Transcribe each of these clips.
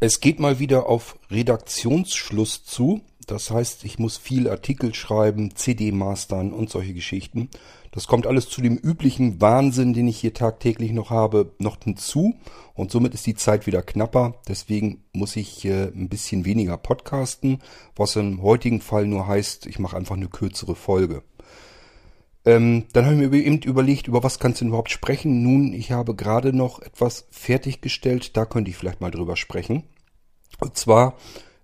Es geht mal wieder auf Redaktionsschluss zu. Das heißt, ich muss viel Artikel schreiben, CD mastern und solche Geschichten. Das kommt alles zu dem üblichen Wahnsinn, den ich hier tagtäglich noch habe, noch hinzu. Und somit ist die Zeit wieder knapper. Deswegen muss ich äh, ein bisschen weniger podcasten, was im heutigen Fall nur heißt, ich mache einfach eine kürzere Folge. Ähm, dann habe ich mir eben überlegt, über was kannst du denn überhaupt sprechen? Nun, ich habe gerade noch etwas fertiggestellt, da könnte ich vielleicht mal drüber sprechen. Und zwar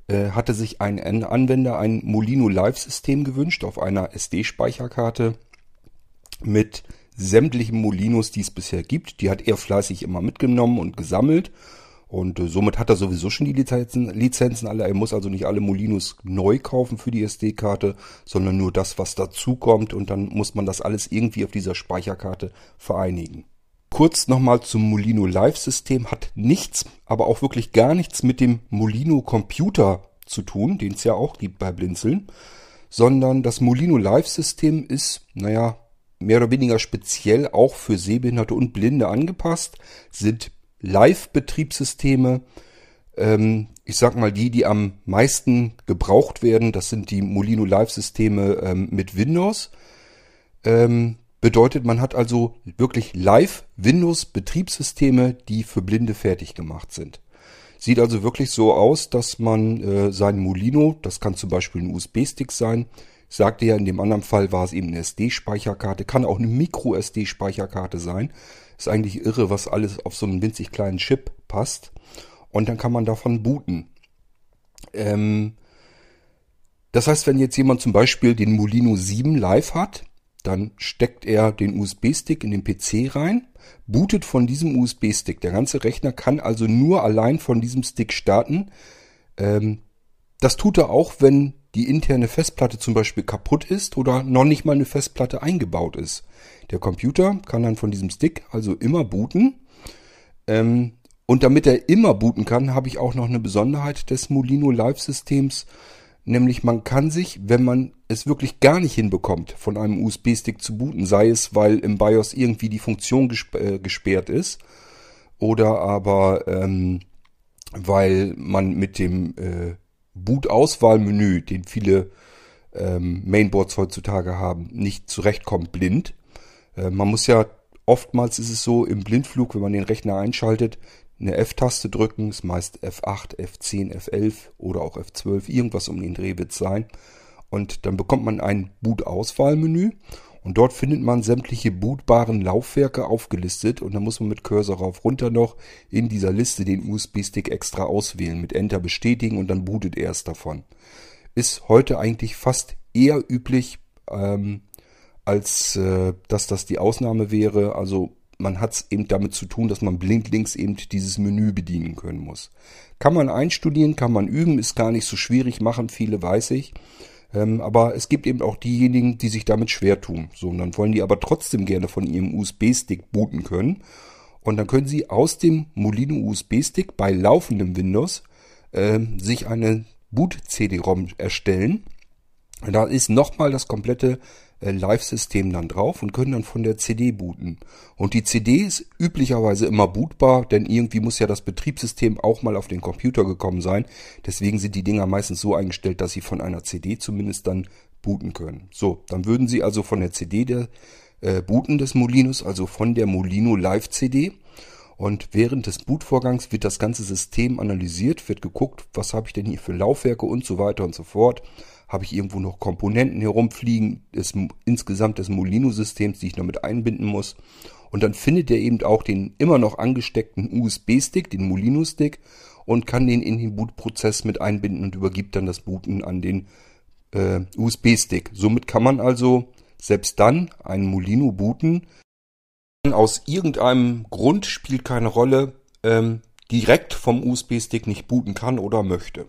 äh, hatte sich ein Anwender ein Molino Live-System gewünscht auf einer SD-Speicherkarte mit sämtlichen Molinos, die es bisher gibt. Die hat er fleißig immer mitgenommen und gesammelt. Und äh, somit hat er sowieso schon die Lizenzen, Lizenzen alle. Er muss also nicht alle Molinos neu kaufen für die SD-Karte, sondern nur das, was dazukommt. Und dann muss man das alles irgendwie auf dieser Speicherkarte vereinigen. Kurz nochmal zum Molino Live-System. Hat nichts, aber auch wirklich gar nichts mit dem Molino Computer zu tun, den es ja auch gibt bei Blinzeln. Sondern das Molino Live-System ist, naja, mehr oder weniger speziell auch für Sehbehinderte und Blinde angepasst, sind Live-Betriebssysteme. Ähm, ich sag mal, die, die am meisten gebraucht werden, das sind die Molino Live-Systeme ähm, mit Windows. Ähm, bedeutet, man hat also wirklich Live-Windows-Betriebssysteme, die für Blinde fertig gemacht sind. Sieht also wirklich so aus, dass man äh, sein Molino, das kann zum Beispiel ein USB-Stick sein, sagte ja, in dem anderen Fall war es eben eine SD-Speicherkarte, kann auch eine Micro-SD-Speicherkarte sein. Ist eigentlich irre, was alles auf so einen winzig kleinen Chip passt. Und dann kann man davon booten. Ähm, das heißt, wenn jetzt jemand zum Beispiel den Molino 7 live hat, dann steckt er den USB-Stick in den PC rein, bootet von diesem USB-Stick. Der ganze Rechner kann also nur allein von diesem Stick starten. Ähm, das tut er auch, wenn die interne Festplatte zum Beispiel kaputt ist oder noch nicht mal eine Festplatte eingebaut ist. Der Computer kann dann von diesem Stick also immer booten. Ähm, und damit er immer booten kann, habe ich auch noch eine Besonderheit des Molino Live Systems. Nämlich man kann sich, wenn man es wirklich gar nicht hinbekommt, von einem USB-Stick zu booten, sei es, weil im BIOS irgendwie die Funktion gesp äh, gesperrt ist oder aber ähm, weil man mit dem äh, Boot-Auswahlmenü, den viele ähm, Mainboards heutzutage haben, nicht zurechtkommt blind. Äh, man muss ja, oftmals ist es so, im Blindflug, wenn man den Rechner einschaltet, eine F-Taste drücken, ist meist F8, F10, F11 oder auch F12, irgendwas um den Dreh wird sein. Und dann bekommt man ein Boot-Auswahlmenü und dort findet man sämtliche bootbaren Laufwerke aufgelistet und dann muss man mit Cursor rauf runter noch in dieser Liste den USB-Stick extra auswählen, mit Enter bestätigen und dann bootet er es davon. Ist heute eigentlich fast eher üblich, ähm, als äh, dass das die Ausnahme wäre. Also man hat es eben damit zu tun, dass man blindlings eben dieses Menü bedienen können muss. Kann man einstudieren, kann man üben, ist gar nicht so schwierig, machen viele, weiß ich. Ähm, aber es gibt eben auch diejenigen, die sich damit schwer tun. So, und dann wollen die aber trotzdem gerne von ihrem USB-Stick booten können. Und dann können sie aus dem Molino USB-Stick bei laufendem Windows äh, sich eine Boot-CD-ROM erstellen. Da ist nochmal das komplette Live-System dann drauf und können dann von der CD booten. Und die CD ist üblicherweise immer bootbar, denn irgendwie muss ja das Betriebssystem auch mal auf den Computer gekommen sein. Deswegen sind die Dinger meistens so eingestellt, dass sie von einer CD zumindest dann booten können. So, dann würden sie also von der CD der, äh, booten des Molinos, also von der Molino Live CD. Und während des Bootvorgangs wird das ganze System analysiert, wird geguckt, was habe ich denn hier für Laufwerke und so weiter und so fort. Habe ich irgendwo noch Komponenten herumfliegen, des, insgesamt des Molino-Systems, die ich noch mit einbinden muss. Und dann findet er eben auch den immer noch angesteckten USB-Stick, den Molino-Stick, und kann den in den Bootprozess mit einbinden und übergibt dann das Booten an den äh, USB-Stick. Somit kann man also selbst dann einen Molino booten. Aus irgendeinem Grund spielt keine Rolle, ähm, direkt vom USB-Stick nicht booten kann oder möchte.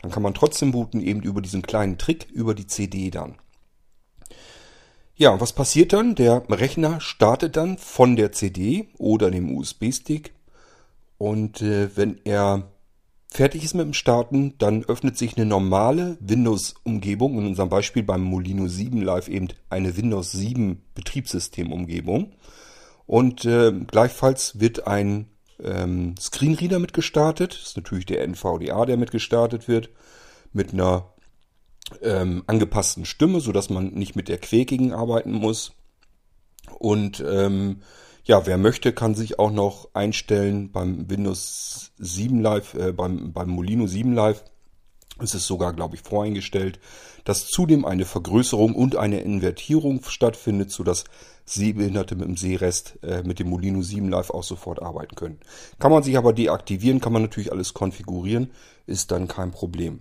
Dann kann man trotzdem booten, eben über diesen kleinen Trick, über die CD dann. Ja, was passiert dann? Der Rechner startet dann von der CD oder dem USB-Stick und äh, wenn er fertig ist mit dem Starten, dann öffnet sich eine normale Windows-Umgebung, in unserem Beispiel beim Molino 7 Live eben eine Windows 7 Betriebssystem-Umgebung und äh, gleichfalls wird ein ähm, Screenreader mit gestartet. Das ist natürlich der NVDA, der mit gestartet wird. Mit einer ähm, angepassten Stimme, sodass man nicht mit der quäkigen arbeiten muss. Und ähm, ja, wer möchte, kann sich auch noch einstellen beim Windows 7 Live, äh, beim, beim Molino 7 Live. Es ist sogar, glaube ich, voreingestellt, dass zudem eine Vergrößerung und eine Invertierung stattfindet, sodass Sehbehinderte mit dem Sehrest äh, mit dem Molino 7 Live auch sofort arbeiten können. Kann man sich aber deaktivieren, kann man natürlich alles konfigurieren, ist dann kein Problem.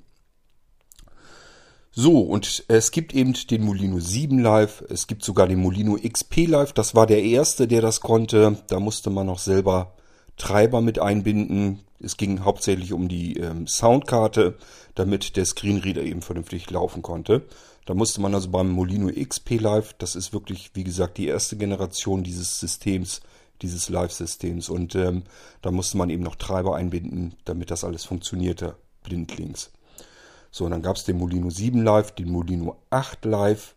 So, und es gibt eben den Molino 7 Live, es gibt sogar den Molino XP Live, das war der erste, der das konnte. Da musste man noch selber Treiber mit einbinden. Es ging hauptsächlich um die ähm, Soundkarte, damit der Screenreader eben vernünftig laufen konnte. Da musste man also beim Molino XP Live, das ist wirklich, wie gesagt, die erste Generation dieses Systems, dieses Live-Systems. Und ähm, da musste man eben noch Treiber einbinden, damit das alles funktionierte, blindlings. So, und dann gab es den Molino 7 Live, den Molino 8 Live.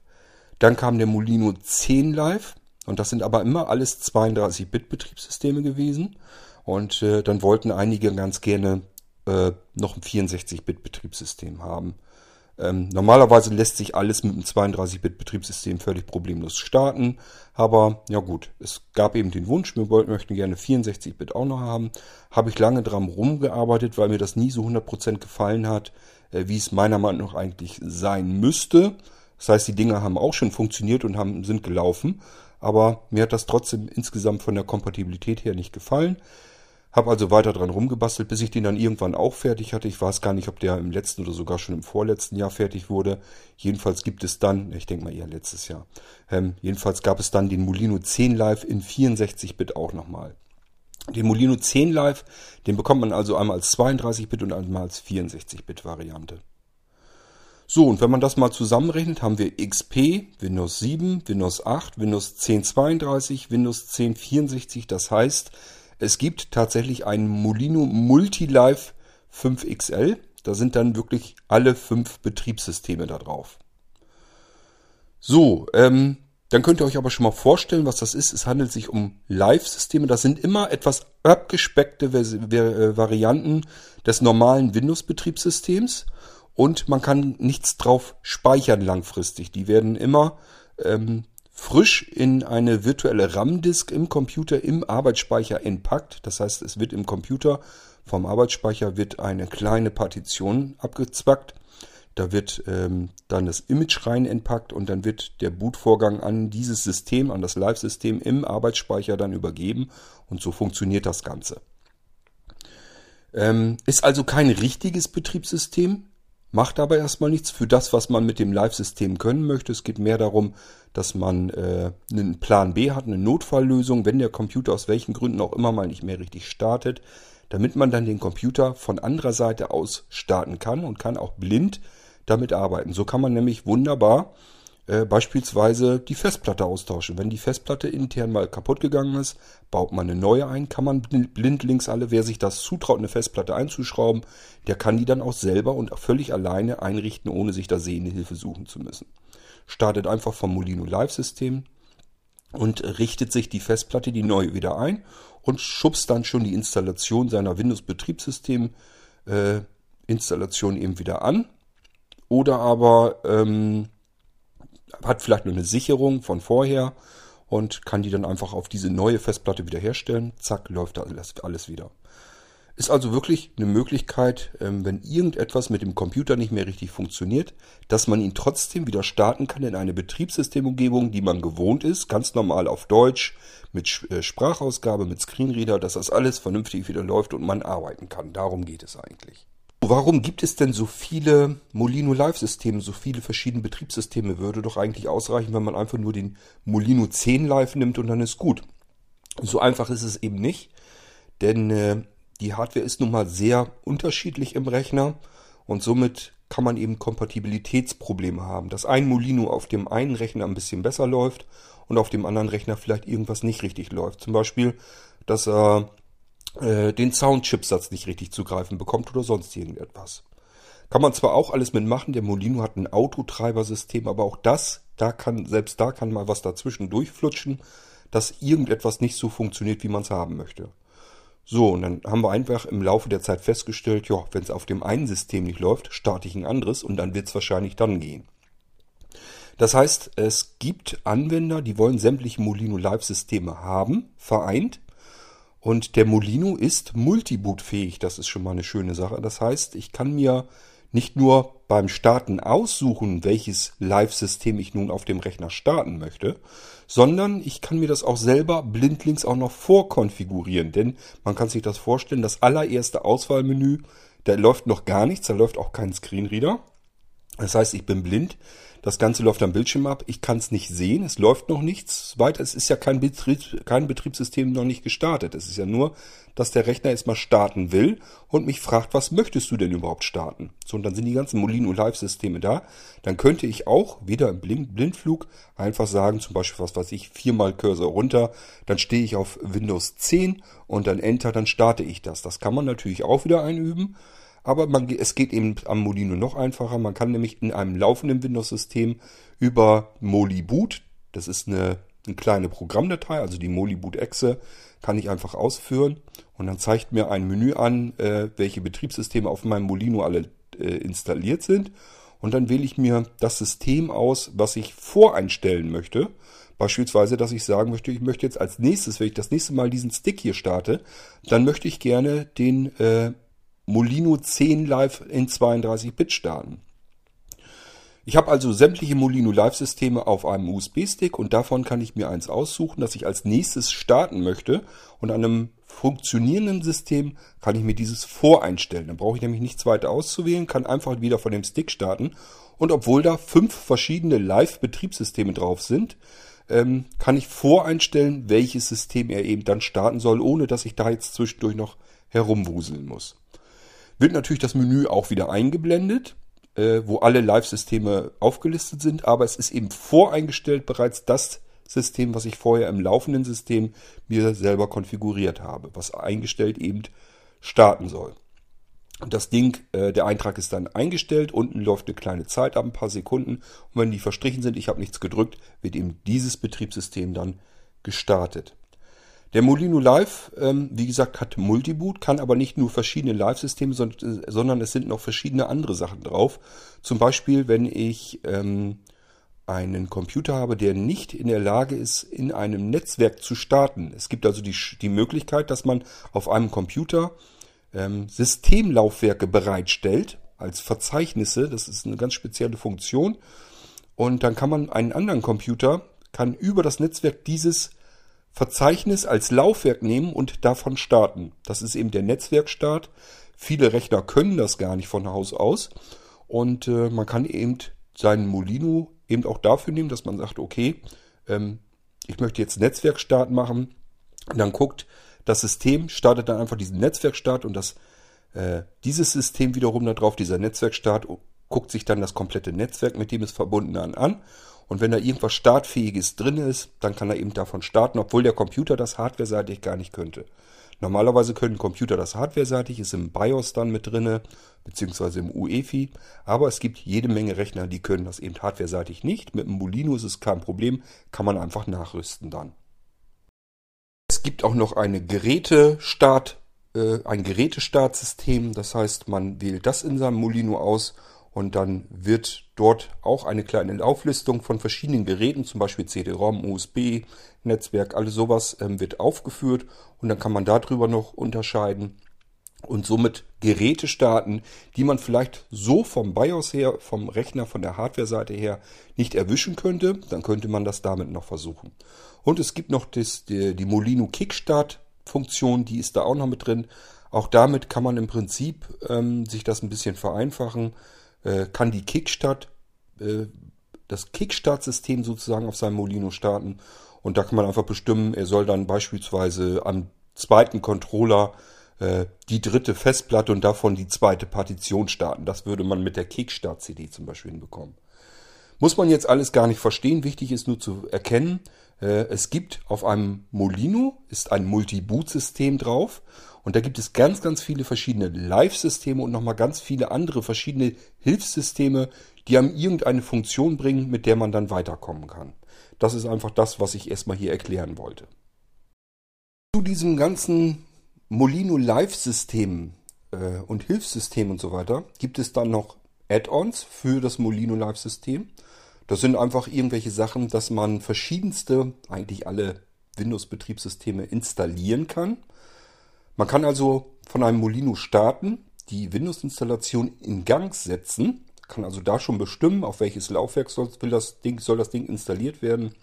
Dann kam der Molino 10 Live. Und das sind aber immer alles 32-Bit-Betriebssysteme gewesen. Und äh, dann wollten einige ganz gerne äh, noch ein 64-Bit-Betriebssystem haben. Ähm, normalerweise lässt sich alles mit einem 32-Bit-Betriebssystem völlig problemlos starten. Aber ja gut, es gab eben den Wunsch, wir möchten gerne 64-Bit auch noch haben. Habe ich lange dran rumgearbeitet, weil mir das nie so 100% gefallen hat. Äh, wie es meiner Meinung nach eigentlich sein müsste. Das heißt, die Dinger haben auch schon funktioniert und haben, sind gelaufen. Aber mir hat das trotzdem insgesamt von der Kompatibilität her nicht gefallen. Hab also weiter dran rumgebastelt, bis ich den dann irgendwann auch fertig hatte. Ich weiß gar nicht, ob der im letzten oder sogar schon im vorletzten Jahr fertig wurde. Jedenfalls gibt es dann, ich denke mal eher letztes Jahr, ähm, jedenfalls gab es dann den Molino 10 Live in 64-Bit auch nochmal. Den Molino 10 Live, den bekommt man also einmal als 32-Bit und einmal als 64-Bit Variante. So, und wenn man das mal zusammenrechnet, haben wir XP, Windows 7, Windows 8, Windows 10 32, Windows 10 64. Das heißt, es gibt tatsächlich einen Molino Multilife 5XL. Da sind dann wirklich alle fünf Betriebssysteme da drauf. So, ähm, dann könnt ihr euch aber schon mal vorstellen, was das ist. Es handelt sich um Live-Systeme. Das sind immer etwas abgespeckte äh, Varianten des normalen Windows-Betriebssystems. Und man kann nichts drauf speichern langfristig. Die werden immer ähm, frisch in eine virtuelle RAM-Disk im Computer im Arbeitsspeicher entpackt. Das heißt, es wird im Computer vom Arbeitsspeicher wird eine kleine Partition abgezwackt da wird ähm, dann das Image rein entpackt und dann wird der Bootvorgang an dieses System, an das Live-System im Arbeitsspeicher dann übergeben und so funktioniert das Ganze. Ähm, ist also kein richtiges Betriebssystem, macht aber erstmal nichts für das, was man mit dem Live-System können möchte. Es geht mehr darum, dass man äh, einen Plan B hat, eine Notfalllösung, wenn der Computer aus welchen Gründen auch immer mal nicht mehr richtig startet, damit man dann den Computer von anderer Seite aus starten kann und kann auch blind damit arbeiten. So kann man nämlich wunderbar äh, beispielsweise die Festplatte austauschen. Wenn die Festplatte intern mal kaputt gegangen ist, baut man eine neue ein, kann man blindlings alle, wer sich das zutraut, eine Festplatte einzuschrauben, der kann die dann auch selber und völlig alleine einrichten, ohne sich da sehende Hilfe suchen zu müssen. Startet einfach vom Molino Live System und richtet sich die Festplatte, die neue, wieder ein und schubst dann schon die Installation seiner Windows Betriebssystem äh, Installation eben wieder an oder aber ähm, hat vielleicht nur eine Sicherung von vorher und kann die dann einfach auf diese neue Festplatte wiederherstellen. Zack, läuft alles, alles wieder. Ist also wirklich eine Möglichkeit, ähm, wenn irgendetwas mit dem Computer nicht mehr richtig funktioniert, dass man ihn trotzdem wieder starten kann in eine Betriebssystemumgebung, die man gewohnt ist, ganz normal auf Deutsch, mit äh, Sprachausgabe, mit Screenreader, dass das alles vernünftig wieder läuft und man arbeiten kann. Darum geht es eigentlich. Warum gibt es denn so viele Molino Live-Systeme, so viele verschiedene Betriebssysteme? Würde doch eigentlich ausreichen, wenn man einfach nur den Molino 10 Live nimmt und dann ist gut. So einfach ist es eben nicht, denn äh, die Hardware ist nun mal sehr unterschiedlich im Rechner und somit kann man eben Kompatibilitätsprobleme haben, dass ein Molino auf dem einen Rechner ein bisschen besser läuft und auf dem anderen Rechner vielleicht irgendwas nicht richtig läuft. Zum Beispiel, dass er äh, den Soundchipsatz nicht richtig zugreifen bekommt oder sonst irgendetwas. Kann man zwar auch alles mitmachen, der Molino hat ein Autotreibersystem, aber auch das, da kann, selbst da kann mal was dazwischen durchflutschen, dass irgendetwas nicht so funktioniert, wie man es haben möchte. So, und dann haben wir einfach im Laufe der Zeit festgestellt, ja, wenn es auf dem einen System nicht läuft, starte ich ein anderes und dann wird es wahrscheinlich dann gehen. Das heißt, es gibt Anwender, die wollen sämtliche Molino Live-Systeme haben, vereint. Und der Molino ist multibootfähig. Das ist schon mal eine schöne Sache. Das heißt, ich kann mir nicht nur beim Starten aussuchen, welches Live-System ich nun auf dem Rechner starten möchte, sondern ich kann mir das auch selber blindlings auch noch vorkonfigurieren. Denn man kann sich das vorstellen, das allererste Auswahlmenü, da läuft noch gar nichts, da läuft auch kein Screenreader. Das heißt, ich bin blind. Das Ganze läuft am Bildschirm ab. Ich kann es nicht sehen. Es läuft noch nichts weiter. Es ist ja kein, Betrieb, kein Betriebssystem noch nicht gestartet. Es ist ja nur, dass der Rechner erstmal starten will und mich fragt, was möchtest du denn überhaupt starten? So, und dann sind die ganzen Molino Live-Systeme da. Dann könnte ich auch wieder im Blind Blindflug einfach sagen, zum Beispiel, was weiß ich, viermal Cursor runter. Dann stehe ich auf Windows 10 und dann Enter, dann starte ich das. Das kann man natürlich auch wieder einüben. Aber man, es geht eben am Molino noch einfacher. Man kann nämlich in einem laufenden Windows-System über Moliboot, das ist eine, eine kleine Programmdatei, also die Moliboot-Exe, kann ich einfach ausführen. Und dann zeigt mir ein Menü an, äh, welche Betriebssysteme auf meinem Molino alle äh, installiert sind. Und dann wähle ich mir das System aus, was ich voreinstellen möchte. Beispielsweise, dass ich sagen möchte, ich möchte jetzt als nächstes, wenn ich das nächste Mal diesen Stick hier starte, dann möchte ich gerne den äh, Molino 10 Live in 32-Bit starten. Ich habe also sämtliche Molino Live-Systeme auf einem USB-Stick und davon kann ich mir eins aussuchen, das ich als nächstes starten möchte. Und an einem funktionierenden System kann ich mir dieses voreinstellen. Dann brauche ich nämlich nichts weiter auszuwählen, kann einfach wieder von dem Stick starten. Und obwohl da fünf verschiedene Live-Betriebssysteme drauf sind, ähm, kann ich voreinstellen, welches System er eben dann starten soll, ohne dass ich da jetzt zwischendurch noch herumwuseln muss wird natürlich das Menü auch wieder eingeblendet, äh, wo alle Live-Systeme aufgelistet sind, aber es ist eben voreingestellt bereits das System, was ich vorher im laufenden System mir selber konfiguriert habe, was eingestellt eben starten soll. Und das Ding, äh, der Eintrag ist dann eingestellt, unten läuft eine kleine Zeit ab, ein paar Sekunden und wenn die verstrichen sind, ich habe nichts gedrückt, wird eben dieses Betriebssystem dann gestartet. Der Molino Live, ähm, wie gesagt, hat Multiboot, kann aber nicht nur verschiedene Live-Systeme, sondern es sind noch verschiedene andere Sachen drauf. Zum Beispiel, wenn ich ähm, einen Computer habe, der nicht in der Lage ist, in einem Netzwerk zu starten. Es gibt also die, die Möglichkeit, dass man auf einem Computer ähm, Systemlaufwerke bereitstellt als Verzeichnisse. Das ist eine ganz spezielle Funktion. Und dann kann man einen anderen Computer, kann über das Netzwerk dieses Verzeichnis als Laufwerk nehmen und davon starten. Das ist eben der Netzwerkstart. Viele Rechner können das gar nicht von Haus aus. Und äh, man kann eben seinen Molino eben auch dafür nehmen, dass man sagt, okay, ähm, ich möchte jetzt Netzwerkstart machen. Und dann guckt das System, startet dann einfach diesen Netzwerkstart und das, äh, dieses System wiederum darauf, dieser Netzwerkstart, guckt sich dann das komplette Netzwerk, mit dem es verbunden an, an und wenn da irgendwas Startfähiges drin ist, dann kann er eben davon starten, obwohl der Computer das hardwareseitig gar nicht könnte. Normalerweise können Computer das hardwareseitig, ist im BIOS dann mit drinne, beziehungsweise im UEFI. Aber es gibt jede Menge Rechner, die können das eben hardwareseitig nicht. Mit dem Molino ist es kein Problem, kann man einfach nachrüsten dann. Es gibt auch noch eine Gerätestart, äh, ein Gerätestartsystem. Das heißt, man wählt das in seinem Molino aus und dann wird dort auch eine kleine Auflistung von verschiedenen Geräten, zum Beispiel CD-ROM, USB, Netzwerk, alles sowas ähm, wird aufgeführt und dann kann man darüber noch unterscheiden und somit Geräte starten, die man vielleicht so vom BIOS her, vom Rechner, von der Hardware-Seite her nicht erwischen könnte. Dann könnte man das damit noch versuchen. Und es gibt noch das, die, die Molino Kickstart-Funktion, die ist da auch noch mit drin. Auch damit kann man im Prinzip ähm, sich das ein bisschen vereinfachen äh, kann die Kickstart, äh, das Kickstart-System sozusagen auf seinem Molino starten. Und da kann man einfach bestimmen, er soll dann beispielsweise am zweiten Controller äh, die dritte Festplatte und davon die zweite Partition starten. Das würde man mit der Kickstart-CD zum Beispiel hinbekommen. Muss man jetzt alles gar nicht verstehen. Wichtig ist nur zu erkennen, es gibt auf einem Molino ist ein Multi-Boot-System drauf und da gibt es ganz, ganz viele verschiedene Live-Systeme und nochmal ganz viele andere verschiedene Hilfssysteme, die einem irgendeine Funktion bringen, mit der man dann weiterkommen kann. Das ist einfach das, was ich erstmal hier erklären wollte. Zu diesem ganzen Molino Live-System äh, und Hilfssystem und so weiter gibt es dann noch Add-ons für das Molino Live-System. Das sind einfach irgendwelche Sachen, dass man verschiedenste, eigentlich alle Windows-Betriebssysteme installieren kann. Man kann also von einem Molino starten, die Windows-Installation in Gang setzen, kann also da schon bestimmen, auf welches Laufwerk soll, das Ding, soll das Ding installiert werden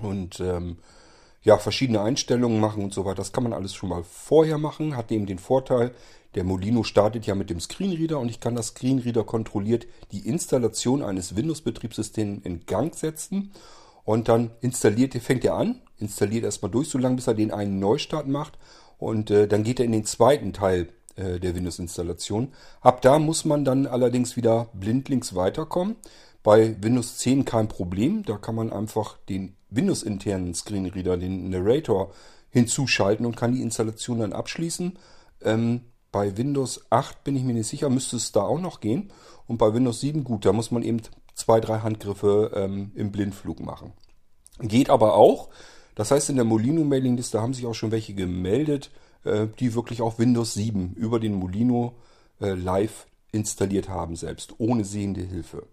und ähm, ja, verschiedene Einstellungen machen und so weiter. Das kann man alles schon mal vorher machen, hat eben den Vorteil, der Molino startet ja mit dem Screenreader und ich kann das Screenreader kontrolliert die Installation eines Windows-Betriebssystems in Gang setzen und dann installiert, fängt er an, installiert erstmal durch, so lange bis er den einen Neustart macht und äh, dann geht er in den zweiten Teil äh, der Windows-Installation. Ab da muss man dann allerdings wieder blindlings weiterkommen. Bei Windows 10 kein Problem, da kann man einfach den Windows-internen Screenreader, den Narrator, hinzuschalten und kann die Installation dann abschließen. Ähm, bei Windows 8 bin ich mir nicht sicher, müsste es da auch noch gehen. Und bei Windows 7, gut, da muss man eben zwei, drei Handgriffe ähm, im Blindflug machen. Geht aber auch. Das heißt, in der Molino-Mailingliste haben sich auch schon welche gemeldet, äh, die wirklich auch Windows 7 über den Molino äh, live installiert haben, selbst ohne sehende Hilfe.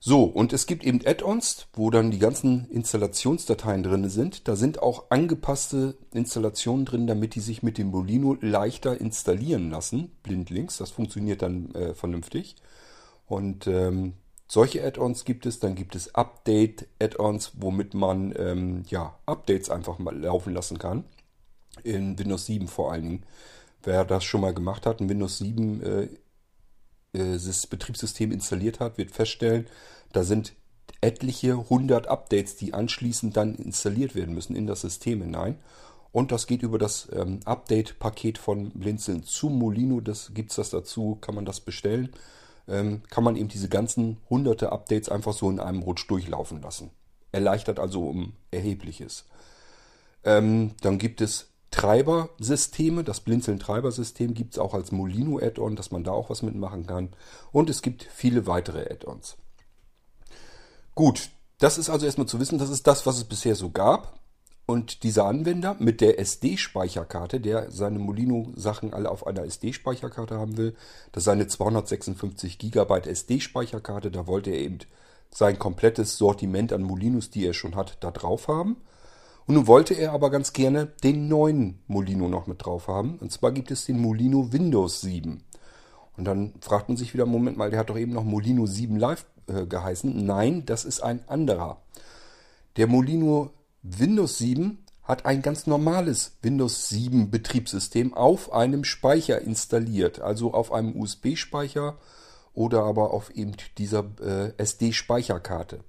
So, und es gibt eben Add-ons, wo dann die ganzen Installationsdateien drin sind. Da sind auch angepasste Installationen drin, damit die sich mit dem Molino leichter installieren lassen, blindlings. Das funktioniert dann äh, vernünftig. Und ähm, solche Add-ons gibt es. Dann gibt es Update-Add-ons, womit man ähm, ja, Updates einfach mal laufen lassen kann. In Windows 7 vor allen Dingen. Wer das schon mal gemacht hat, ein Windows 7 äh, das Betriebssystem installiert hat, wird feststellen, da sind etliche hundert Updates, die anschließend dann installiert werden müssen in das System hinein. Und das geht über das ähm, Update-Paket von Blinzeln zu Molino. Das gibt es das dazu, kann man das bestellen. Ähm, kann man eben diese ganzen hunderte Updates einfach so in einem Rutsch durchlaufen lassen. Erleichtert also um erhebliches. Ähm, dann gibt es Treibersysteme. Das Blinzeln-Treibersystem gibt es auch als Molino-Add-on, dass man da auch was mitmachen kann. Und es gibt viele weitere Add-ons. Gut, das ist also erstmal zu wissen, das ist das, was es bisher so gab. Und dieser Anwender mit der SD-Speicherkarte, der seine Molino-Sachen alle auf einer SD-Speicherkarte haben will, das ist seine 256 GB SD-Speicherkarte, da wollte er eben sein komplettes Sortiment an Molinos, die er schon hat, da drauf haben. Und nun wollte er aber ganz gerne den neuen Molino noch mit drauf haben. Und zwar gibt es den Molino Windows 7. Und dann fragt man sich wieder, Moment mal, der hat doch eben noch Molino 7 Live äh, geheißen. Nein, das ist ein anderer. Der Molino Windows 7 hat ein ganz normales Windows 7 Betriebssystem auf einem Speicher installiert. Also auf einem USB-Speicher oder aber auf eben dieser äh, SD-Speicherkarte.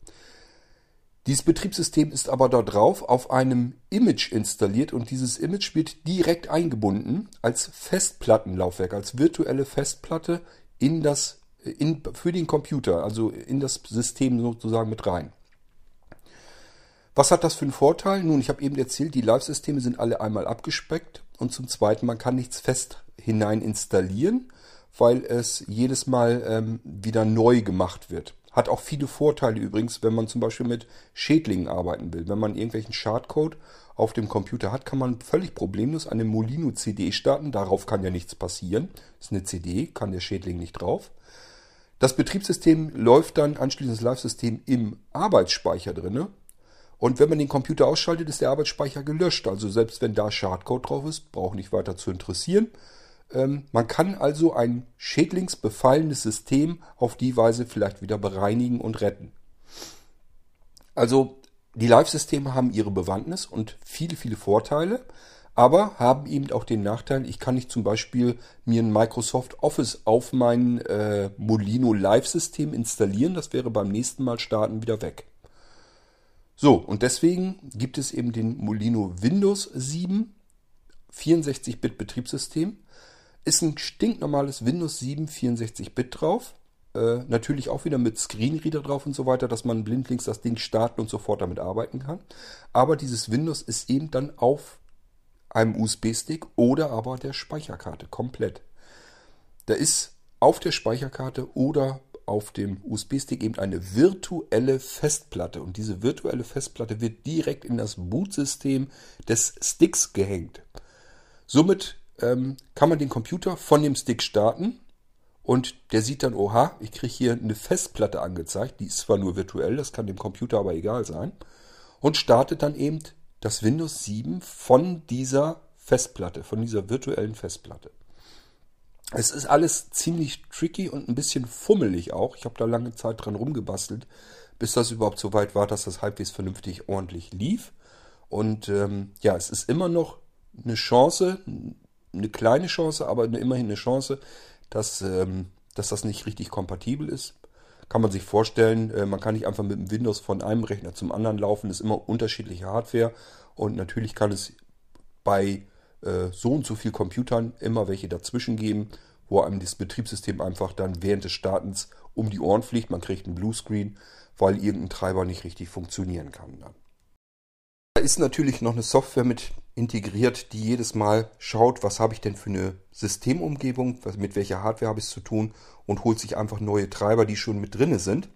Dieses Betriebssystem ist aber da drauf auf einem Image installiert und dieses Image wird direkt eingebunden als Festplattenlaufwerk, als virtuelle Festplatte in das, in, für den Computer, also in das System sozusagen mit rein. Was hat das für einen Vorteil? Nun, ich habe eben erzählt, die Live-Systeme sind alle einmal abgespeckt und zum Zweiten, man kann nichts fest hinein installieren, weil es jedes Mal ähm, wieder neu gemacht wird. Hat auch viele Vorteile übrigens, wenn man zum Beispiel mit Schädlingen arbeiten will. Wenn man irgendwelchen Schadcode auf dem Computer hat, kann man völlig problemlos eine Molino CD starten. Darauf kann ja nichts passieren. Das ist eine CD, kann der Schädling nicht drauf. Das Betriebssystem läuft dann anschließend das Live-System im Arbeitsspeicher drinne. Und wenn man den Computer ausschaltet, ist der Arbeitsspeicher gelöscht. Also selbst wenn da Schadcode drauf ist, braucht nicht weiter zu interessieren. Ähm, man kann also ein schädlingsbefallenes System auf die Weise vielleicht wieder bereinigen und retten. Also die Live-Systeme haben ihre Bewandtnis und viele, viele Vorteile, aber haben eben auch den Nachteil, ich kann nicht zum Beispiel mir ein Microsoft Office auf mein äh, Molino Live-System installieren. Das wäre beim nächsten Mal starten wieder weg. So, und deswegen gibt es eben den Molino Windows 7 64-Bit Betriebssystem ist ein stinknormales Windows 7 64-Bit drauf. Äh, natürlich auch wieder mit Screenreader drauf und so weiter, dass man blindlings das Ding starten und sofort damit arbeiten kann. Aber dieses Windows ist eben dann auf einem USB-Stick oder aber der Speicherkarte komplett. Da ist auf der Speicherkarte oder auf dem USB-Stick eben eine virtuelle Festplatte. Und diese virtuelle Festplatte wird direkt in das Bootsystem des Sticks gehängt. Somit ähm, kann man den Computer von dem Stick starten und der sieht dann, oha, ich kriege hier eine Festplatte angezeigt, die ist zwar nur virtuell, das kann dem Computer aber egal sein, und startet dann eben das Windows 7 von dieser Festplatte, von dieser virtuellen Festplatte. Es ist alles ziemlich tricky und ein bisschen fummelig auch. Ich habe da lange Zeit dran rumgebastelt, bis das überhaupt so weit war, dass das halbwegs vernünftig ordentlich lief. Und ähm, ja, es ist immer noch eine Chance, eine kleine Chance, aber immerhin eine Chance, dass, ähm, dass das nicht richtig kompatibel ist. Kann man sich vorstellen, äh, man kann nicht einfach mit dem Windows von einem Rechner zum anderen laufen, das ist immer unterschiedliche Hardware und natürlich kann es bei äh, so und so viel Computern immer welche dazwischen geben, wo einem das Betriebssystem einfach dann während des Startens um die Ohren fliegt. Man kriegt einen Bluescreen, weil irgendein Treiber nicht richtig funktionieren kann. Dann. Da ist natürlich noch eine Software mit integriert, die jedes Mal schaut, was habe ich denn für eine Systemumgebung, mit welcher Hardware habe ich es zu tun und holt sich einfach neue Treiber, die schon mit drinne sind,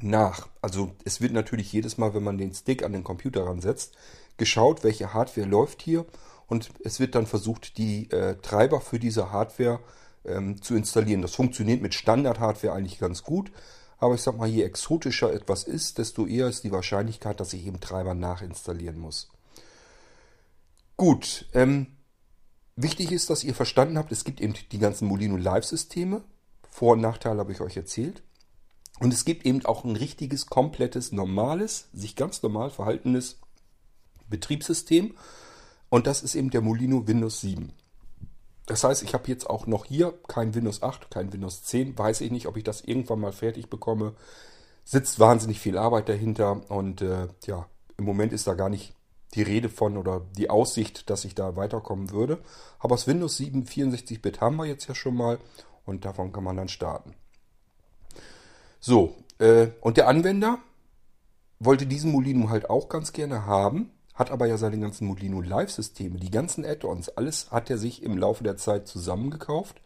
nach. Also es wird natürlich jedes Mal, wenn man den Stick an den Computer ransetzt, geschaut, welche Hardware läuft hier und es wird dann versucht, die äh, Treiber für diese Hardware ähm, zu installieren. Das funktioniert mit Standard-Hardware eigentlich ganz gut, aber ich sag mal, je exotischer etwas ist, desto eher ist die Wahrscheinlichkeit, dass ich eben Treiber nachinstallieren muss. Gut, ähm, wichtig ist, dass ihr verstanden habt, es gibt eben die ganzen Molino Live-Systeme. Vor- und Nachteile habe ich euch erzählt. Und es gibt eben auch ein richtiges, komplettes, normales, sich ganz normal verhaltenes Betriebssystem. Und das ist eben der Molino Windows 7. Das heißt, ich habe jetzt auch noch hier kein Windows 8, kein Windows 10. Weiß ich nicht, ob ich das irgendwann mal fertig bekomme. Sitzt wahnsinnig viel Arbeit dahinter und äh, ja, im Moment ist da gar nicht die Rede von oder die Aussicht, dass ich da weiterkommen würde. Aber das Windows 7 64-Bit haben wir jetzt ja schon mal und davon kann man dann starten. So, äh, und der Anwender wollte diesen Molino halt auch ganz gerne haben hat aber ja seine ganzen Molino Live-Systeme, die ganzen Add-ons, alles hat er sich im Laufe der Zeit zusammengekauft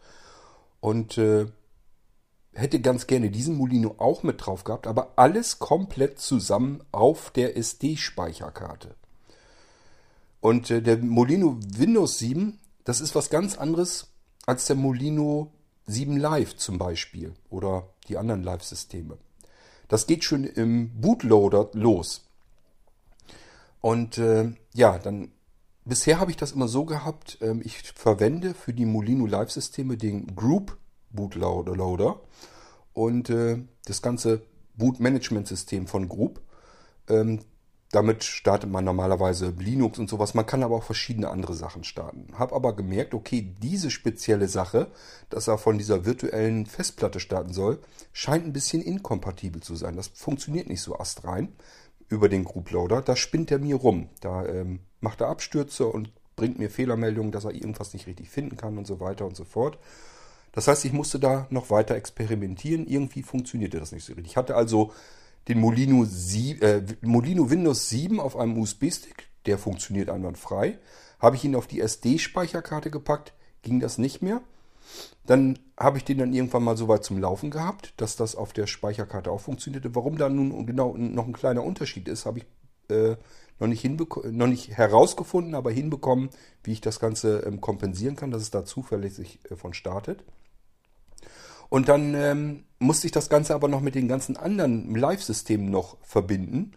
und äh, hätte ganz gerne diesen Molino auch mit drauf gehabt, aber alles komplett zusammen auf der SD-Speicherkarte. Und äh, der Molino Windows 7, das ist was ganz anderes als der Molino 7 Live zum Beispiel oder die anderen Live-Systeme. Das geht schon im Bootloader los. Und äh, ja, dann bisher habe ich das immer so gehabt, ähm, ich verwende für die Molino Live-Systeme den Group Bootloader und äh, das ganze Boot-Management-System von Group. Ähm, damit startet man normalerweise Linux und sowas. Man kann aber auch verschiedene andere Sachen starten. Hab aber gemerkt, okay, diese spezielle Sache, dass er von dieser virtuellen Festplatte starten soll, scheint ein bisschen inkompatibel zu sein. Das funktioniert nicht so astrein über den Group Loader, da spinnt er mir rum. Da ähm, macht er Abstürze und bringt mir Fehlermeldungen, dass er irgendwas nicht richtig finden kann und so weiter und so fort. Das heißt, ich musste da noch weiter experimentieren. Irgendwie funktionierte das nicht so richtig. Ich hatte also den Molino, 7, äh, Molino Windows 7 auf einem USB-Stick. Der funktioniert einwandfrei. Habe ich ihn auf die SD-Speicherkarte gepackt, ging das nicht mehr. Dann habe ich den dann irgendwann mal so weit zum Laufen gehabt, dass das auf der Speicherkarte auch funktionierte. Warum da nun genau noch ein kleiner Unterschied ist, habe ich äh, noch, nicht noch nicht herausgefunden, aber hinbekommen, wie ich das Ganze ähm, kompensieren kann, dass es da zuverlässig äh, von startet. Und dann ähm, musste ich das Ganze aber noch mit den ganzen anderen Live-Systemen noch verbinden.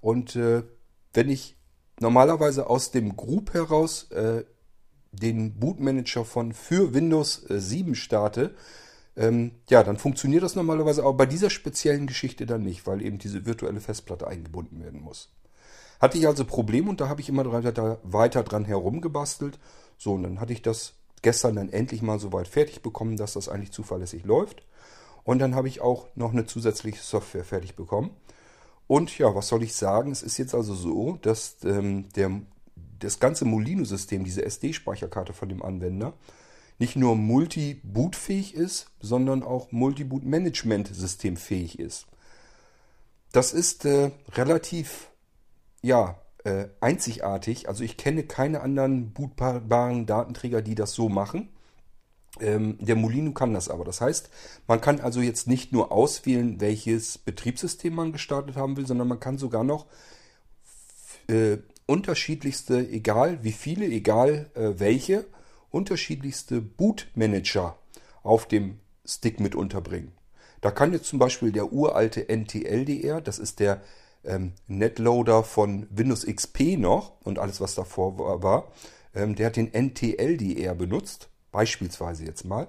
Und äh, wenn ich normalerweise aus dem Group heraus äh, den Bootmanager von für Windows 7 äh, starte, ähm, ja, dann funktioniert das normalerweise auch bei dieser speziellen Geschichte dann nicht, weil eben diese virtuelle Festplatte eingebunden werden muss. Hatte ich also Probleme und da habe ich immer weiter, weiter dran herumgebastelt. So, und dann hatte ich das gestern dann endlich mal so weit fertig bekommen, dass das eigentlich zuverlässig läuft. Und dann habe ich auch noch eine zusätzliche Software fertig bekommen. Und ja, was soll ich sagen? Es ist jetzt also so, dass ähm, der das ganze Molino-System, diese SD-Speicherkarte von dem Anwender, nicht nur multi-boot-fähig ist, sondern auch multi-boot-management-System fähig ist. Das ist äh, relativ ja, äh, einzigartig. Also ich kenne keine anderen bootbaren Datenträger, die das so machen. Ähm, der Molino kann das aber. Das heißt, man kann also jetzt nicht nur auswählen, welches Betriebssystem man gestartet haben will, sondern man kann sogar noch äh, unterschiedlichste, egal wie viele, egal äh, welche, unterschiedlichste Bootmanager auf dem Stick mit unterbringen. Da kann jetzt zum Beispiel der uralte NTLDR, das ist der ähm, Netloader von Windows XP noch und alles, was davor war, war ähm, der hat den NTLDR benutzt, beispielsweise jetzt mal.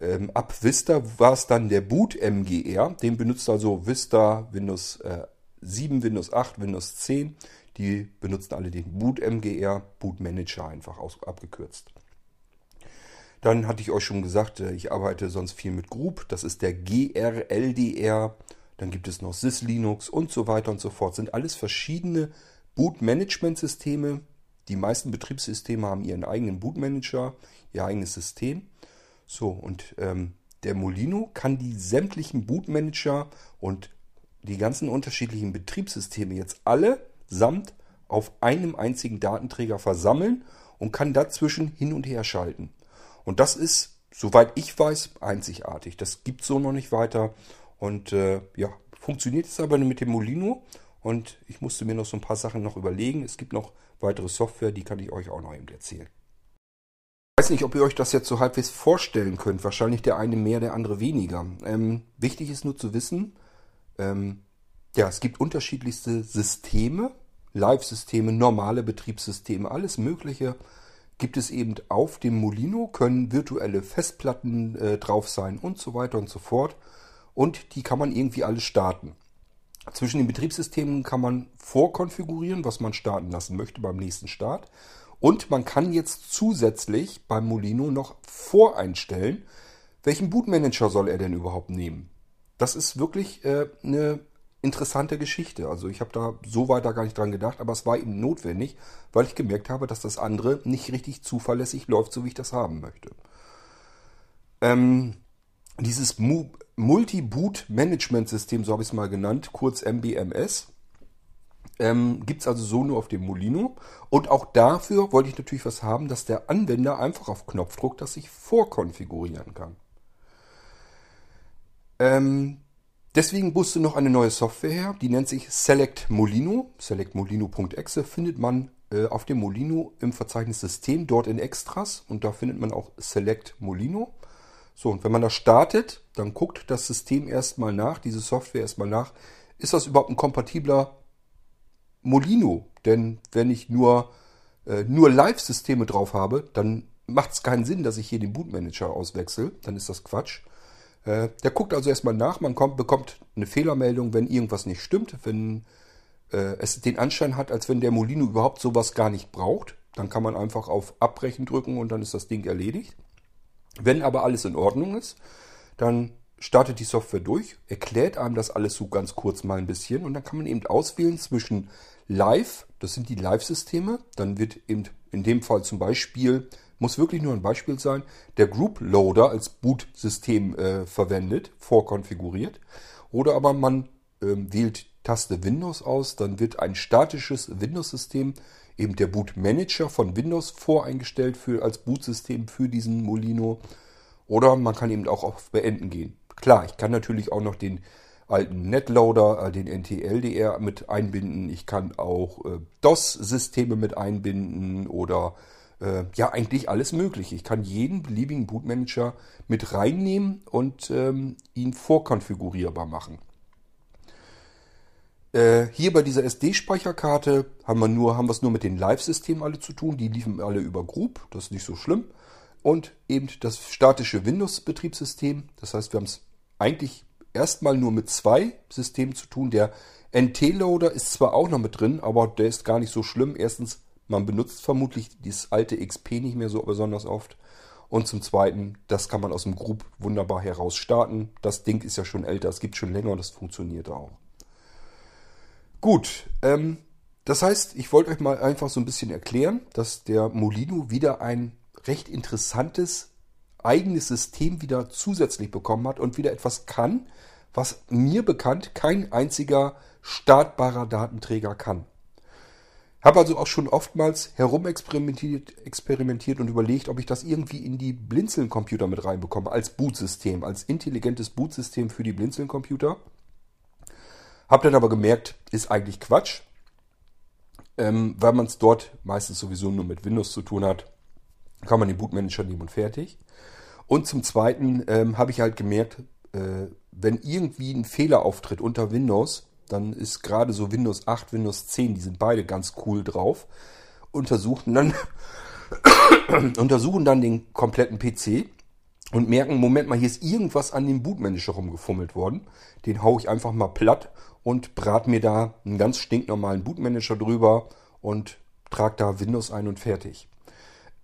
Ähm, ab Vista war es dann der Boot MGR, den benutzt also Vista, Windows äh, 7, Windows 8, Windows 10. Die benutzen alle den Boot MGR, Boot Manager einfach aus, abgekürzt. Dann hatte ich euch schon gesagt, äh, ich arbeite sonst viel mit Group. Das ist der GRLDR. Dann gibt es noch SysLinux und so weiter und so fort. Sind alles verschiedene Boot-Management-Systeme. Die meisten Betriebssysteme haben ihren eigenen Bootmanager, ihr eigenes System. So, und ähm, der Molino kann die sämtlichen Bootmanager und die ganzen unterschiedlichen Betriebssysteme jetzt alle samt auf einem einzigen Datenträger versammeln und kann dazwischen hin und her schalten. Und das ist, soweit ich weiß, einzigartig. Das gibt so noch nicht weiter. Und äh, ja, funktioniert es aber mit dem Molino. Und ich musste mir noch so ein paar Sachen noch überlegen. Es gibt noch weitere Software, die kann ich euch auch noch eben erzählen. Ich weiß nicht, ob ihr euch das jetzt so halbwegs vorstellen könnt. Wahrscheinlich der eine mehr, der andere weniger. Ähm, wichtig ist nur zu wissen, ähm, ja, es gibt unterschiedlichste Systeme, Live-Systeme, normale Betriebssysteme, alles Mögliche gibt es eben auf dem Molino, können virtuelle Festplatten äh, drauf sein und so weiter und so fort. Und die kann man irgendwie alle starten. Zwischen den Betriebssystemen kann man vorkonfigurieren, was man starten lassen möchte beim nächsten Start. Und man kann jetzt zusätzlich beim Molino noch voreinstellen, welchen Bootmanager soll er denn überhaupt nehmen. Das ist wirklich äh, eine interessante Geschichte. Also ich habe da so weiter gar nicht dran gedacht, aber es war eben notwendig, weil ich gemerkt habe, dass das andere nicht richtig zuverlässig läuft, so wie ich das haben möchte. Ähm, dieses Multi-Boot-Management-System, so habe ich es mal genannt, kurz MBMS, ähm, gibt es also so nur auf dem Molino. Und auch dafür wollte ich natürlich was haben, dass der Anwender einfach auf Knopfdruck das sich vorkonfigurieren kann. Ähm, Deswegen musste noch eine neue Software her, die nennt sich Select Molino. Selectmolino.exe findet man äh, auf dem Molino im Verzeichnis System, dort in Extras und da findet man auch Select Molino. So, und wenn man das startet, dann guckt das System erstmal nach, diese Software erstmal nach, ist das überhaupt ein kompatibler Molino? Denn wenn ich nur, äh, nur Live-Systeme drauf habe, dann macht es keinen Sinn, dass ich hier den Bootmanager auswechsel. Dann ist das Quatsch. Äh, der guckt also erstmal nach, man kommt, bekommt eine Fehlermeldung, wenn irgendwas nicht stimmt, wenn äh, es den Anschein hat, als wenn der Molino überhaupt sowas gar nicht braucht. Dann kann man einfach auf Abbrechen drücken und dann ist das Ding erledigt. Wenn aber alles in Ordnung ist, dann startet die Software durch, erklärt einem das alles so ganz kurz mal ein bisschen und dann kann man eben auswählen zwischen Live, das sind die Live-Systeme, dann wird eben in dem Fall zum Beispiel muss wirklich nur ein Beispiel sein, der Group Loader als Boot-System äh, verwendet, vorkonfiguriert. Oder aber man ähm, wählt Taste Windows aus, dann wird ein statisches Windows-System, eben der Boot Manager von Windows voreingestellt für, als Boot-System für diesen Molino. Oder man kann eben auch auf Beenden gehen. Klar, ich kann natürlich auch noch den alten Netloader, äh, den NTLDR mit einbinden. Ich kann auch äh, DOS-Systeme mit einbinden oder äh, ja eigentlich alles möglich. Ich kann jeden beliebigen Bootmanager mit reinnehmen und ähm, ihn vorkonfigurierbar machen. Äh, hier bei dieser SD-Speicherkarte haben wir nur, haben wir es nur mit den Live-Systemen alle zu tun. Die liefen alle über Group, das ist nicht so schlimm. Und eben das statische Windows-Betriebssystem. Das heißt, wir haben es eigentlich erstmal nur mit zwei Systemen zu tun. Der NT-Loader ist zwar auch noch mit drin, aber der ist gar nicht so schlimm. Erstens man benutzt vermutlich das alte XP nicht mehr so besonders oft. Und zum Zweiten, das kann man aus dem Group wunderbar heraus starten. Das Ding ist ja schon älter, es gibt schon länger und das funktioniert auch. Gut, ähm, das heißt, ich wollte euch mal einfach so ein bisschen erklären, dass der Molino wieder ein recht interessantes eigenes System wieder zusätzlich bekommen hat und wieder etwas kann, was mir bekannt kein einziger startbarer Datenträger kann. Habe also auch schon oftmals herumexperimentiert experimentiert und überlegt, ob ich das irgendwie in die Blinzeln-Computer mit reinbekomme, als Bootsystem, als intelligentes Bootsystem für die Blinzeln-Computer. Habe dann aber gemerkt, ist eigentlich Quatsch. ähm, weil man es dort meistens sowieso nur mit Windows zu tun hat, kann man den Bootmanager nehmen und fertig. Und zum Zweiten ähm, habe ich halt gemerkt, äh, wenn irgendwie ein Fehler auftritt unter Windows, dann ist gerade so Windows 8, Windows 10, die sind beide ganz cool drauf, untersuchen dann, untersuchen dann den kompletten PC und merken, Moment mal, hier ist irgendwas an dem Bootmanager rumgefummelt worden. Den haue ich einfach mal platt und brat mir da einen ganz stinknormalen Bootmanager drüber und trage da Windows ein und fertig.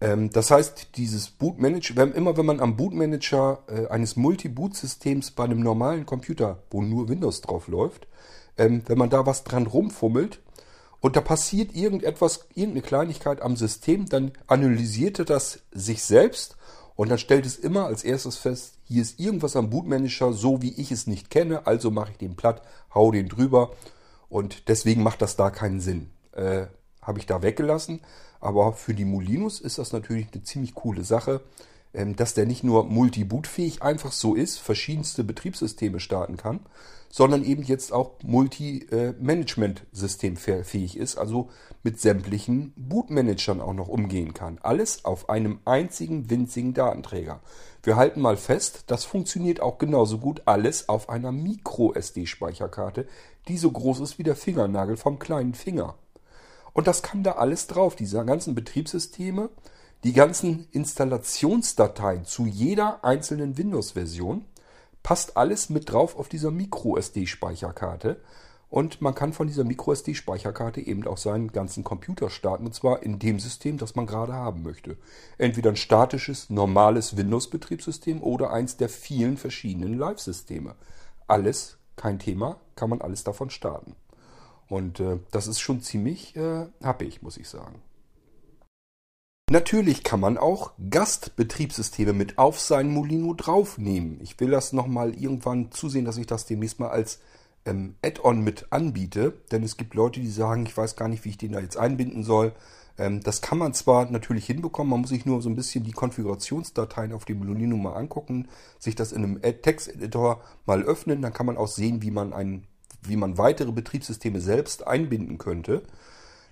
Ähm, das heißt, dieses Bootmanager, wenn, immer wenn man am Bootmanager äh, eines Multi-Boot-Systems bei einem normalen Computer, wo nur Windows drauf läuft, ähm, wenn man da was dran rumfummelt und da passiert irgendetwas, irgendeine Kleinigkeit am System, dann analysiert er das sich selbst und dann stellt es immer als erstes fest, hier ist irgendwas am Bootmanager, so wie ich es nicht kenne, also mache ich den platt, hau den drüber und deswegen macht das da keinen Sinn. Äh, Habe ich da weggelassen. Aber für die Molinos ist das natürlich eine ziemlich coole Sache, ähm, dass der nicht nur multi-bootfähig einfach so ist, verschiedenste Betriebssysteme starten kann, sondern eben jetzt auch Multi-Management-System fähig ist, also mit sämtlichen Bootmanagern auch noch umgehen kann. Alles auf einem einzigen winzigen Datenträger. Wir halten mal fest, das funktioniert auch genauso gut alles auf einer Micro-SD-Speicherkarte, die so groß ist wie der Fingernagel vom kleinen Finger. Und das kann da alles drauf, diese ganzen Betriebssysteme, die ganzen Installationsdateien zu jeder einzelnen Windows-Version, passt alles mit drauf auf dieser Micro-SD-Speicherkarte. Und man kann von dieser Micro-SD-Speicherkarte eben auch seinen ganzen Computer starten, und zwar in dem System, das man gerade haben möchte. Entweder ein statisches, normales Windows-Betriebssystem oder eins der vielen verschiedenen Live-Systeme. Alles, kein Thema, kann man alles davon starten. Und äh, das ist schon ziemlich äh, happig, muss ich sagen. Natürlich kann man auch Gastbetriebssysteme mit auf sein Molino draufnehmen. Ich will das nochmal irgendwann zusehen, dass ich das demnächst mal als ähm, Add-on mit anbiete. Denn es gibt Leute, die sagen, ich weiß gar nicht, wie ich den da jetzt einbinden soll. Ähm, das kann man zwar natürlich hinbekommen, man muss sich nur so ein bisschen die Konfigurationsdateien auf dem Molino mal angucken, sich das in einem Texteditor mal öffnen, dann kann man auch sehen, wie man einen wie man weitere Betriebssysteme selbst einbinden könnte.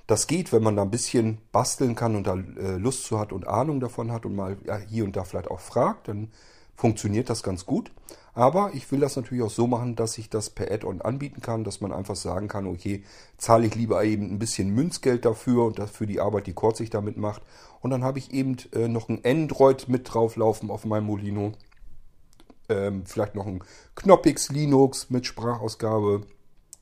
Das geht, wenn man da ein bisschen basteln kann und da äh, Lust zu hat und Ahnung davon hat und mal hier und da vielleicht auch fragt, dann funktioniert das ganz gut. Aber ich will das natürlich auch so machen, dass ich das per Add-on anbieten kann, dass man einfach sagen kann, okay, zahle ich lieber eben ein bisschen Münzgeld dafür und dafür die Arbeit, die Cord sich damit macht. Und dann habe ich eben äh, noch ein Android mit drauflaufen auf meinem Molino. Ähm, vielleicht noch ein Knoppix Linux mit Sprachausgabe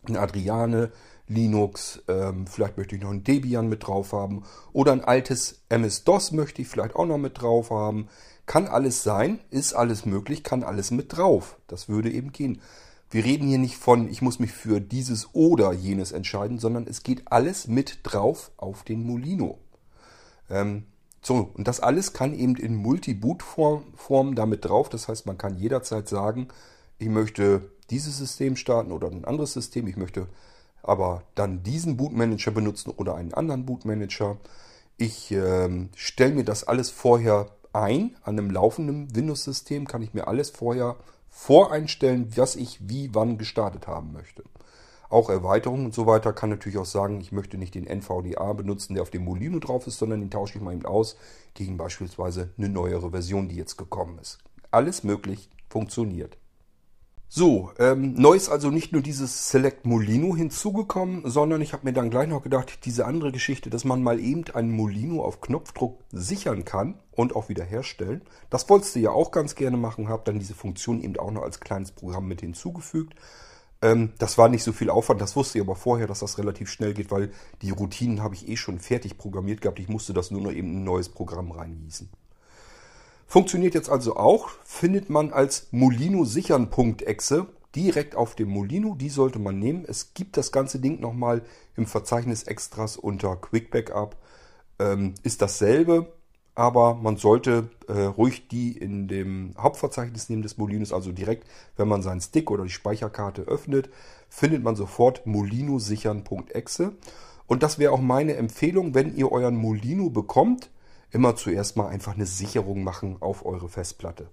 ein Adriane Linux, ähm, vielleicht möchte ich noch ein Debian mit drauf haben oder ein altes MS-DOS möchte ich vielleicht auch noch mit drauf haben. Kann alles sein, ist alles möglich, kann alles mit drauf. Das würde eben gehen. Wir reden hier nicht von, ich muss mich für dieses oder jenes entscheiden, sondern es geht alles mit drauf auf den Molino. Ähm, so, und das alles kann eben in Multi-Boot-Form damit drauf. Das heißt, man kann jederzeit sagen, ich möchte dieses System starten oder ein anderes System. Ich möchte aber dann diesen Bootmanager benutzen oder einen anderen Bootmanager. Ich ähm, stelle mir das alles vorher ein. An einem laufenden Windows-System kann ich mir alles vorher voreinstellen, was ich wie wann gestartet haben möchte. Auch Erweiterungen und so weiter kann natürlich auch sagen, ich möchte nicht den NVDA benutzen, der auf dem Molino drauf ist, sondern den tausche ich mal eben aus gegen beispielsweise eine neuere Version, die jetzt gekommen ist. Alles möglich, funktioniert. So, ähm, neu ist also nicht nur dieses Select Molino hinzugekommen, sondern ich habe mir dann gleich noch gedacht, diese andere Geschichte, dass man mal eben einen Molino auf Knopfdruck sichern kann und auch wieder herstellen. Das wolltest du ja auch ganz gerne machen, habe dann diese Funktion eben auch noch als kleines Programm mit hinzugefügt. Ähm, das war nicht so viel Aufwand, das wusste ich aber vorher, dass das relativ schnell geht, weil die Routinen habe ich eh schon fertig programmiert gehabt. Ich musste das nur noch eben in ein neues Programm reingießen. Funktioniert jetzt also auch, findet man als Molino sichern Exe direkt auf dem Molino. Die sollte man nehmen. Es gibt das ganze Ding nochmal im Verzeichnis Extras unter Quick Backup. Ähm, ist dasselbe, aber man sollte äh, ruhig die in dem Hauptverzeichnis nehmen des Molinos, also direkt, wenn man seinen Stick oder die Speicherkarte öffnet, findet man sofort Molino sichern.exe. Und das wäre auch meine Empfehlung, wenn ihr euren Molino bekommt, immer zuerst mal einfach eine Sicherung machen auf eure Festplatte.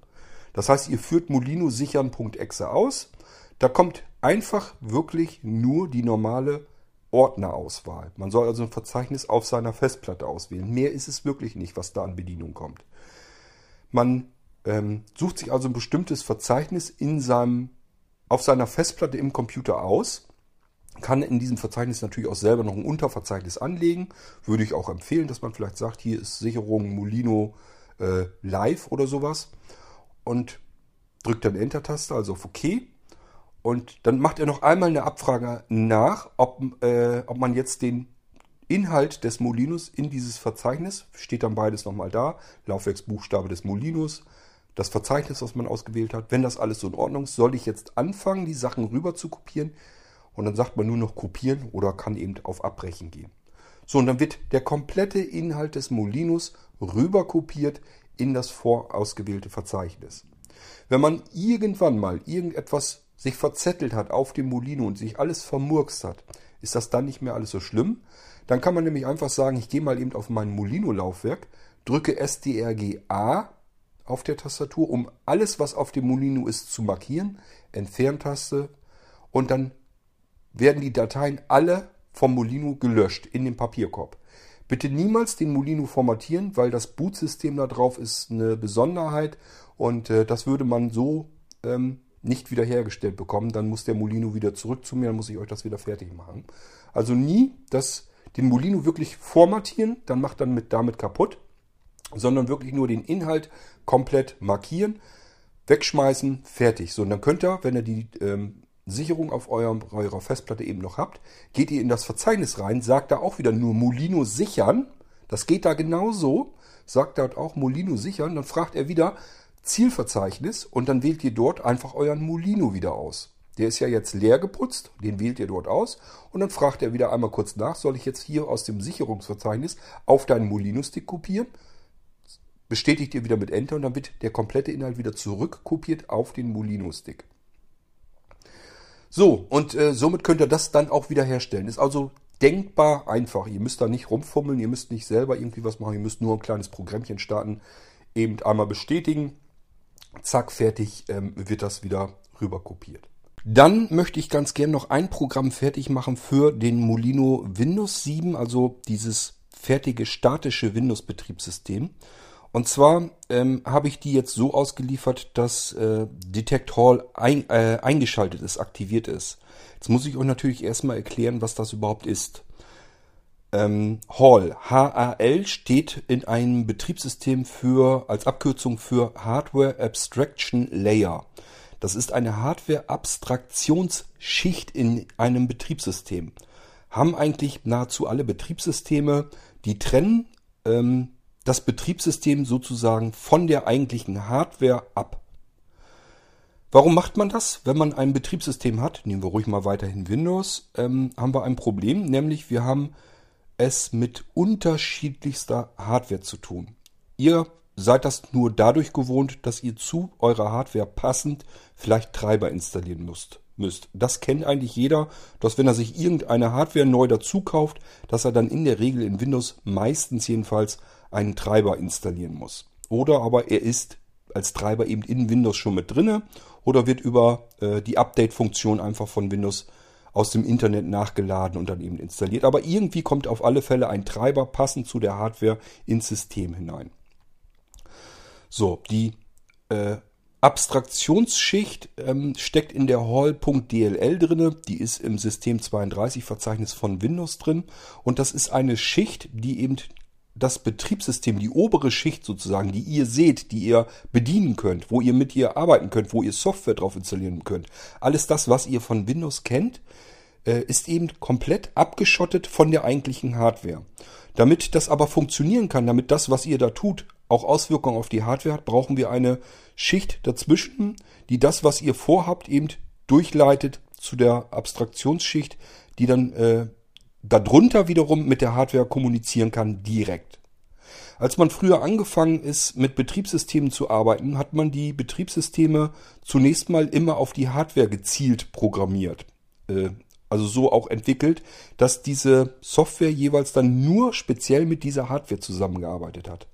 Das heißt, ihr führt Molino sichern.exe aus. Da kommt einfach wirklich nur die normale Ordnerauswahl. Man soll also ein Verzeichnis auf seiner Festplatte auswählen. Mehr ist es wirklich nicht, was da an Bedienung kommt. Man ähm, sucht sich also ein bestimmtes Verzeichnis in seinem, auf seiner Festplatte im Computer aus, kann in diesem Verzeichnis natürlich auch selber noch ein Unterverzeichnis anlegen. Würde ich auch empfehlen, dass man vielleicht sagt, hier ist Sicherung Molino äh, Live oder sowas. Und drückt dann Enter-Taste, also auf OK. Und dann macht er noch einmal eine Abfrage nach, ob, äh, ob man jetzt den Inhalt des Molinos in dieses Verzeichnis, steht dann beides nochmal da, Laufwerksbuchstabe des Molinos, das Verzeichnis, was man ausgewählt hat. Wenn das alles so in Ordnung ist, soll ich jetzt anfangen, die Sachen rüber zu kopieren. Und dann sagt man nur noch kopieren oder kann eben auf Abbrechen gehen. So, und dann wird der komplette Inhalt des Molinos rüber kopiert in das vorausgewählte Verzeichnis. Wenn man irgendwann mal irgendetwas sich verzettelt hat auf dem Molino und sich alles vermurkst hat, ist das dann nicht mehr alles so schlimm. Dann kann man nämlich einfach sagen, ich gehe mal eben auf mein Molino-Laufwerk, drücke STRG-A auf der Tastatur, um alles, was auf dem Molino ist, zu markieren, Entferntaste und dann werden die Dateien alle vom Molino gelöscht in den Papierkorb. Bitte niemals den Molino formatieren, weil das Bootsystem da drauf ist eine Besonderheit und äh, das würde man so ähm, nicht wiederhergestellt bekommen. Dann muss der Molino wieder zurück zu mir, dann muss ich euch das wieder fertig machen. Also nie das, den Molino wirklich formatieren, dann macht dann mit, damit kaputt, sondern wirklich nur den Inhalt komplett markieren, wegschmeißen, fertig. So, und dann könnt ihr, wenn ihr die ähm, Sicherung auf eurem, eurer Festplatte eben noch habt, geht ihr in das Verzeichnis rein, sagt da auch wieder nur Molino sichern. Das geht da genauso. Sagt dort auch Molino sichern. Dann fragt er wieder Zielverzeichnis und dann wählt ihr dort einfach euren Molino wieder aus. Der ist ja jetzt leer geputzt, den wählt ihr dort aus und dann fragt er wieder einmal kurz nach, soll ich jetzt hier aus dem Sicherungsverzeichnis auf deinen Molino-Stick kopieren? Bestätigt ihr wieder mit Enter und dann wird der komplette Inhalt wieder zurückkopiert auf den Molino-Stick. So, und äh, somit könnt ihr das dann auch wieder herstellen. Ist also denkbar einfach. Ihr müsst da nicht rumfummeln, ihr müsst nicht selber irgendwie was machen, ihr müsst nur ein kleines Programmchen starten, eben einmal bestätigen, zack, fertig ähm, wird das wieder rüber kopiert. Dann möchte ich ganz gern noch ein Programm fertig machen für den Molino Windows 7, also dieses fertige statische Windows-Betriebssystem. Und zwar ähm, habe ich die jetzt so ausgeliefert, dass äh, Detect Hall ein, äh, eingeschaltet ist, aktiviert ist. Jetzt muss ich euch natürlich erstmal erklären, was das überhaupt ist. Ähm, Hall, HAL, steht in einem Betriebssystem für, als Abkürzung für Hardware Abstraction Layer. Das ist eine Hardware-Abstraktionsschicht in einem Betriebssystem. Haben eigentlich nahezu alle Betriebssysteme, die trennen ähm, das Betriebssystem sozusagen von der eigentlichen Hardware ab. Warum macht man das? Wenn man ein Betriebssystem hat, nehmen wir ruhig mal weiterhin Windows, ähm, haben wir ein Problem, nämlich wir haben es mit unterschiedlichster Hardware zu tun. Ihr seid das nur dadurch gewohnt, dass ihr zu eurer Hardware passend vielleicht Treiber installieren müsst. müsst. Das kennt eigentlich jeder, dass wenn er sich irgendeine Hardware neu dazu kauft, dass er dann in der Regel in Windows meistens jedenfalls einen Treiber installieren muss. Oder aber er ist als Treiber eben in Windows schon mit drinne oder wird über äh, die Update-Funktion einfach von Windows aus dem Internet nachgeladen und dann eben installiert. Aber irgendwie kommt auf alle Fälle ein Treiber passend zu der Hardware ins System hinein. So, die äh, Abstraktionsschicht ähm, steckt in der Hall.dll drinne. Die ist im System 32 Verzeichnis von Windows drin. Und das ist eine Schicht, die eben das Betriebssystem, die obere Schicht sozusagen, die ihr seht, die ihr bedienen könnt, wo ihr mit ihr arbeiten könnt, wo ihr Software drauf installieren könnt. Alles das, was ihr von Windows kennt, äh, ist eben komplett abgeschottet von der eigentlichen Hardware. Damit das aber funktionieren kann, damit das, was ihr da tut, auch Auswirkungen auf die Hardware hat, brauchen wir eine Schicht dazwischen, die das, was ihr vorhabt, eben durchleitet zu der Abstraktionsschicht, die dann äh, darunter wiederum mit der Hardware kommunizieren kann direkt. Als man früher angefangen ist, mit Betriebssystemen zu arbeiten, hat man die Betriebssysteme zunächst mal immer auf die Hardware gezielt programmiert. Äh, also so auch entwickelt, dass diese Software jeweils dann nur speziell mit dieser Hardware zusammengearbeitet hat.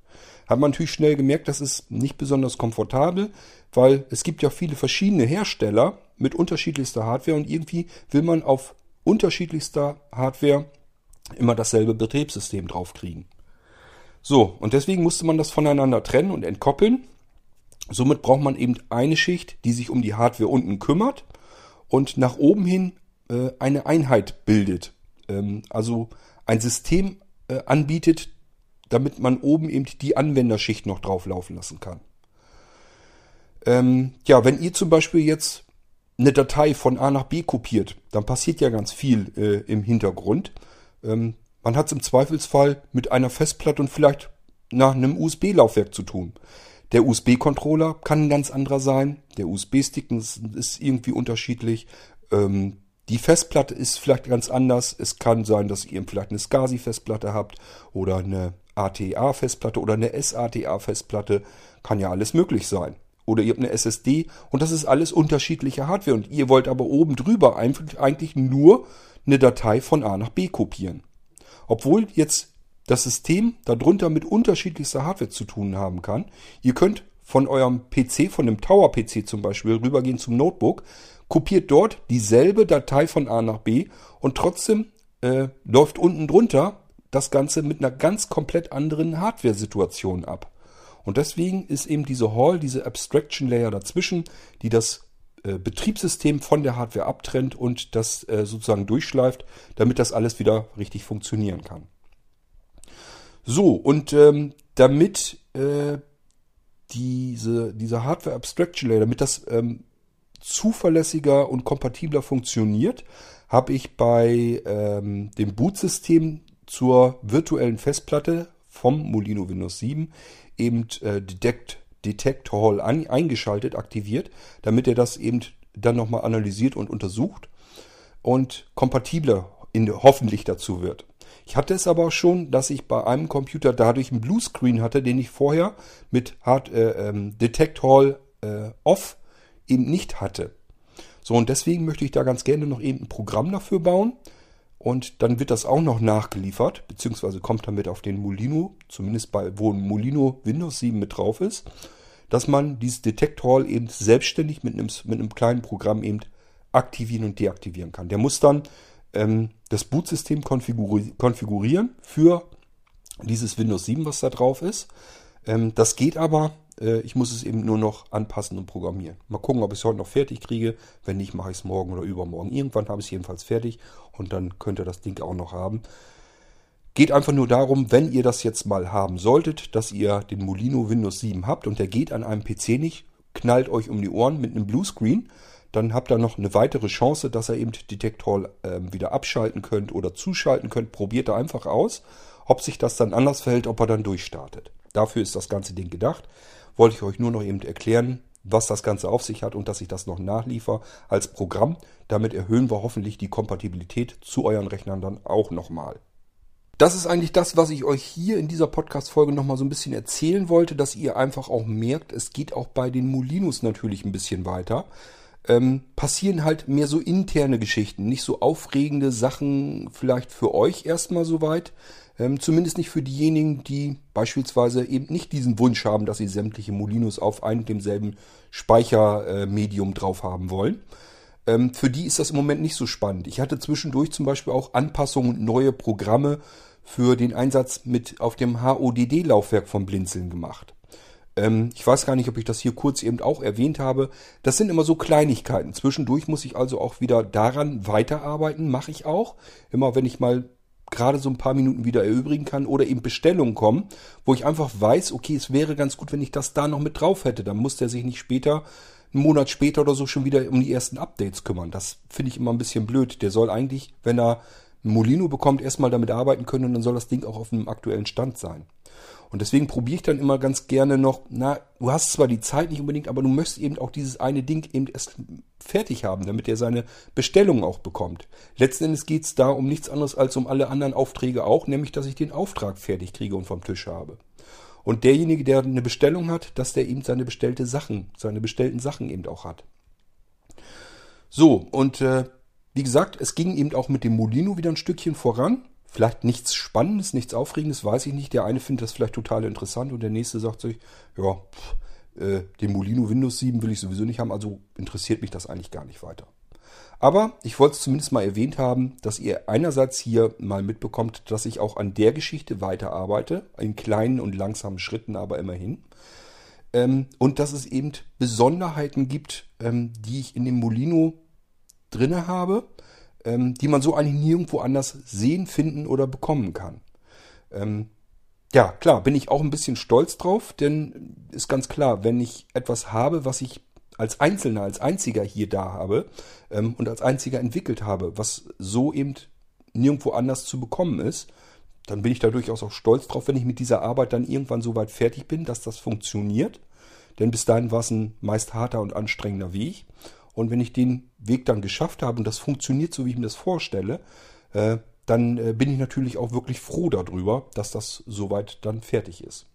Hat man natürlich schnell gemerkt, das ist nicht besonders komfortabel, weil es gibt ja viele verschiedene Hersteller mit unterschiedlichster Hardware und irgendwie will man auf unterschiedlichster Hardware immer dasselbe Betriebssystem draufkriegen. So, und deswegen musste man das voneinander trennen und entkoppeln. Somit braucht man eben eine Schicht, die sich um die Hardware unten kümmert und nach oben hin äh, eine Einheit bildet. Ähm, also ein System äh, anbietet, damit man oben eben die Anwenderschicht noch drauflaufen lassen kann. Ähm, ja, wenn ihr zum Beispiel jetzt eine Datei von A nach B kopiert, dann passiert ja ganz viel äh, im Hintergrund. Ähm, man hat es im Zweifelsfall mit einer Festplatte und vielleicht nach einem USB-Laufwerk zu tun. Der USB-Controller kann ein ganz anderer sein. Der USB-Stick ist irgendwie unterschiedlich. Ähm, die Festplatte ist vielleicht ganz anders. Es kann sein, dass ihr vielleicht eine SCSI-Festplatte habt oder eine ATA-Festplatte oder eine SATA-Festplatte. Kann ja alles möglich sein. Oder ihr habt eine SSD und das ist alles unterschiedliche Hardware. Und ihr wollt aber oben drüber eigentlich nur eine Datei von A nach B kopieren. Obwohl jetzt das System darunter mit unterschiedlichster Hardware zu tun haben kann. Ihr könnt von eurem PC, von dem Tower-PC zum Beispiel, rübergehen zum Notebook, kopiert dort dieselbe Datei von A nach B und trotzdem äh, läuft unten drunter das Ganze mit einer ganz komplett anderen Hardware-Situation ab. Und deswegen ist eben diese Hall, diese Abstraction Layer dazwischen, die das äh, Betriebssystem von der Hardware abtrennt und das äh, sozusagen durchschleift, damit das alles wieder richtig funktionieren kann. So, und ähm, damit äh, diese, diese Hardware Abstraction Layer, damit das ähm, zuverlässiger und kompatibler funktioniert, habe ich bei ähm, dem Bootsystem zur virtuellen Festplatte vom Molino Windows 7 eben äh, Detect, Detect Hall an, eingeschaltet, aktiviert, damit er das eben dann nochmal analysiert und untersucht und kompatibler in, hoffentlich dazu wird. Ich hatte es aber auch schon, dass ich bei einem Computer dadurch einen Bluescreen hatte, den ich vorher mit Hard, äh, ähm, Detect Hall äh, Off eben nicht hatte. So, und deswegen möchte ich da ganz gerne noch eben ein Programm dafür bauen. Und dann wird das auch noch nachgeliefert, beziehungsweise kommt damit auf den Molino, zumindest bei, wo ein Molino Windows 7 mit drauf ist, dass man dieses Detect Hall eben selbstständig mit einem, mit einem kleinen Programm eben aktivieren und deaktivieren kann. Der muss dann ähm, das Bootsystem konfiguri konfigurieren für dieses Windows 7, was da drauf ist. Ähm, das geht aber ich muss es eben nur noch anpassen und programmieren. Mal gucken, ob ich es heute noch fertig kriege. Wenn nicht, mache ich es morgen oder übermorgen. Irgendwann habe ich es jedenfalls fertig und dann könnt ihr das Ding auch noch haben. Geht einfach nur darum, wenn ihr das jetzt mal haben solltet, dass ihr den Molino Windows 7 habt und der geht an einem PC nicht, knallt euch um die Ohren mit einem Bluescreen, dann habt ihr noch eine weitere Chance, dass ihr eben Detect Hall äh, wieder abschalten könnt oder zuschalten könnt. Probiert da einfach aus, ob sich das dann anders verhält, ob er dann durchstartet. Dafür ist das ganze Ding gedacht wollte ich euch nur noch eben erklären, was das Ganze auf sich hat und dass ich das noch nachliefer als Programm. Damit erhöhen wir hoffentlich die Kompatibilität zu euren Rechnern dann auch nochmal. Das ist eigentlich das, was ich euch hier in dieser Podcast-Folge nochmal so ein bisschen erzählen wollte, dass ihr einfach auch merkt, es geht auch bei den Molinos natürlich ein bisschen weiter. Ähm, passieren halt mehr so interne Geschichten, nicht so aufregende Sachen vielleicht für euch erstmal soweit. Ähm, zumindest nicht für diejenigen, die beispielsweise eben nicht diesen Wunsch haben, dass sie sämtliche Molinos auf einem und demselben Speichermedium äh, drauf haben wollen. Ähm, für die ist das im Moment nicht so spannend. Ich hatte zwischendurch zum Beispiel auch Anpassungen und neue Programme für den Einsatz mit auf dem HODD-Laufwerk von Blinzeln gemacht. Ähm, ich weiß gar nicht, ob ich das hier kurz eben auch erwähnt habe. Das sind immer so Kleinigkeiten. Zwischendurch muss ich also auch wieder daran weiterarbeiten, mache ich auch. Immer wenn ich mal gerade so ein paar Minuten wieder erübrigen kann oder eben Bestellungen kommen, wo ich einfach weiß, okay, es wäre ganz gut, wenn ich das da noch mit drauf hätte. Dann muss der sich nicht später, einen Monat später oder so schon wieder um die ersten Updates kümmern. Das finde ich immer ein bisschen blöd. Der soll eigentlich, wenn er Molino bekommt, erstmal damit arbeiten können und dann soll das Ding auch auf einem aktuellen Stand sein. Und deswegen probiere ich dann immer ganz gerne noch, na, du hast zwar die Zeit nicht unbedingt, aber du möchtest eben auch dieses eine Ding eben erst fertig haben, damit er seine Bestellung auch bekommt. Letzten Endes geht es da um nichts anderes als um alle anderen Aufträge auch, nämlich dass ich den Auftrag fertig kriege und vom Tisch habe. Und derjenige, der eine Bestellung hat, dass der eben seine bestellte Sachen, seine bestellten Sachen eben auch hat. So, und äh, wie gesagt, es ging eben auch mit dem Molino wieder ein Stückchen voran. Vielleicht nichts Spannendes, nichts Aufregendes, weiß ich nicht. Der eine findet das vielleicht total interessant und der nächste sagt sich, ja, pff, äh, den Molino Windows 7 will ich sowieso nicht haben, also interessiert mich das eigentlich gar nicht weiter. Aber ich wollte es zumindest mal erwähnt haben, dass ihr einerseits hier mal mitbekommt, dass ich auch an der Geschichte weiterarbeite, in kleinen und langsamen Schritten aber immerhin. Ähm, und dass es eben Besonderheiten gibt, ähm, die ich in dem Molino drinne habe, ähm, die man so eigentlich nirgendwo anders sehen, finden oder bekommen kann. Ähm, ja, klar, bin ich auch ein bisschen stolz drauf, denn ist ganz klar, wenn ich etwas habe, was ich als Einzelner, als Einziger hier da habe ähm, und als Einziger entwickelt habe, was so eben nirgendwo anders zu bekommen ist, dann bin ich da durchaus auch stolz drauf, wenn ich mit dieser Arbeit dann irgendwann so weit fertig bin, dass das funktioniert. Denn bis dahin war es ein meist harter und anstrengender Weg. Und wenn ich den Weg dann geschafft habe und das funktioniert so, wie ich mir das vorstelle, äh, dann äh, bin ich natürlich auch wirklich froh darüber, dass das soweit dann fertig ist.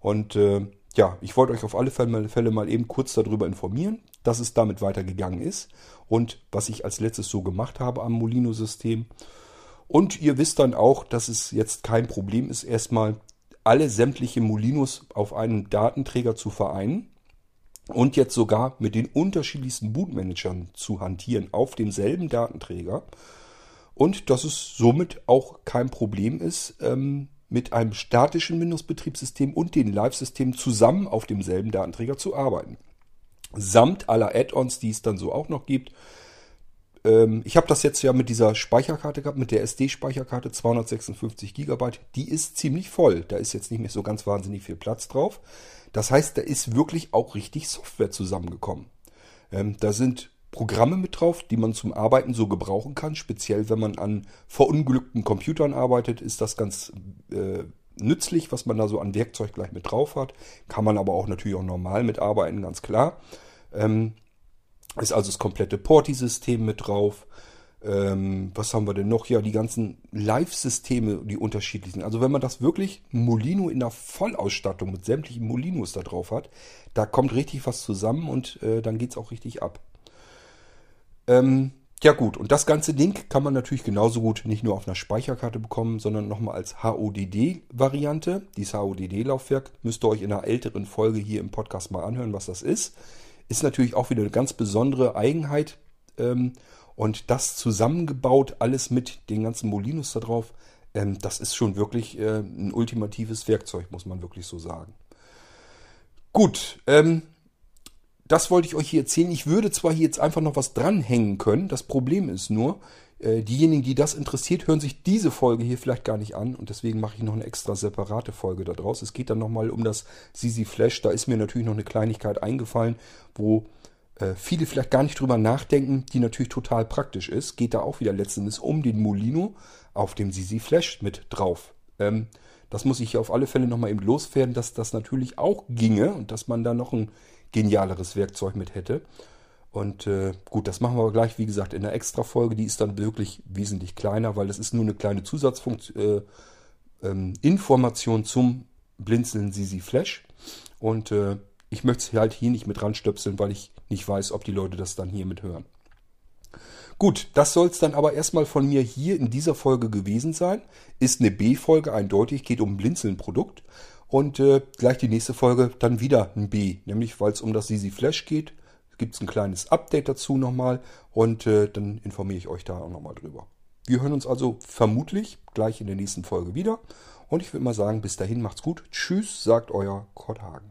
Und äh, ja, ich wollte euch auf alle Fälle mal eben kurz darüber informieren, dass es damit weitergegangen ist und was ich als letztes so gemacht habe am Molino-System. Und ihr wisst dann auch, dass es jetzt kein Problem ist, erstmal alle sämtliche Molinos auf einen Datenträger zu vereinen und jetzt sogar mit den unterschiedlichsten Bootmanagern zu hantieren auf demselben Datenträger. Und dass es somit auch kein Problem ist, ähm, mit einem statischen Windows-Betriebssystem und den Live-Systemen zusammen auf demselben Datenträger zu arbeiten. Samt aller Add-ons, die es dann so auch noch gibt. Ähm, ich habe das jetzt ja mit dieser Speicherkarte gehabt, mit der SD-Speicherkarte 256 GB. Die ist ziemlich voll. Da ist jetzt nicht mehr so ganz wahnsinnig viel Platz drauf. Das heißt, da ist wirklich auch richtig Software zusammengekommen. Ähm, da sind Programme mit drauf, die man zum Arbeiten so gebrauchen kann. Speziell wenn man an verunglückten Computern arbeitet, ist das ganz äh, nützlich, was man da so an Werkzeug gleich mit drauf hat. Kann man aber auch natürlich auch normal mitarbeiten, ganz klar. Ähm, ist also das komplette Porti-System mit drauf. Ähm, was haben wir denn noch? Ja, die ganzen Live-Systeme, die unterschiedlichen. Also wenn man das wirklich Molino in der Vollausstattung mit sämtlichen Molinos da drauf hat, da kommt richtig was zusammen und äh, dann es auch richtig ab. Ähm, ja gut, und das ganze Ding kann man natürlich genauso gut nicht nur auf einer Speicherkarte bekommen, sondern nochmal als HODD-Variante. Dieses HODD-Laufwerk müsst ihr euch in einer älteren Folge hier im Podcast mal anhören, was das ist. Ist natürlich auch wieder eine ganz besondere Eigenheit. Ähm, und das zusammengebaut, alles mit den ganzen Molinos da drauf, ähm, das ist schon wirklich äh, ein ultimatives Werkzeug, muss man wirklich so sagen. Gut, ähm, das wollte ich euch hier erzählen. Ich würde zwar hier jetzt einfach noch was dranhängen können. Das Problem ist nur, äh, diejenigen, die das interessiert, hören sich diese Folge hier vielleicht gar nicht an. Und deswegen mache ich noch eine extra separate Folge daraus. Es geht dann nochmal um das Sisi Flash. Da ist mir natürlich noch eine Kleinigkeit eingefallen, wo viele vielleicht gar nicht drüber nachdenken, die natürlich total praktisch ist. Geht da auch wieder letztendlich um den Molino auf dem Sisi Flash mit drauf. Ähm, das muss ich hier auf alle Fälle nochmal eben loswerden, dass das natürlich auch ginge und dass man da noch ein genialeres Werkzeug mit hätte. Und äh, gut, das machen wir gleich, wie gesagt, in der Extra-Folge. Die ist dann wirklich wesentlich kleiner, weil das ist nur eine kleine Zusatzinformation äh, ähm, zum Blinzeln Sisi Flash. Und äh, ich möchte es halt hier nicht mit ranstöpseln, weil ich nicht weiß, ob die Leute das dann hier mit hören. Gut, das soll es dann aber erstmal von mir hier in dieser Folge gewesen sein. Ist eine B-Folge eindeutig, geht um Blinzeln-Produkt. Und äh, gleich die nächste Folge dann wieder ein B, nämlich weil es um das Sisi Flash geht. Gibt es ein kleines Update dazu nochmal und äh, dann informiere ich euch da auch nochmal drüber. Wir hören uns also vermutlich gleich in der nächsten Folge wieder. Und ich würde mal sagen, bis dahin macht's gut. Tschüss, sagt euer Kurt Hagen.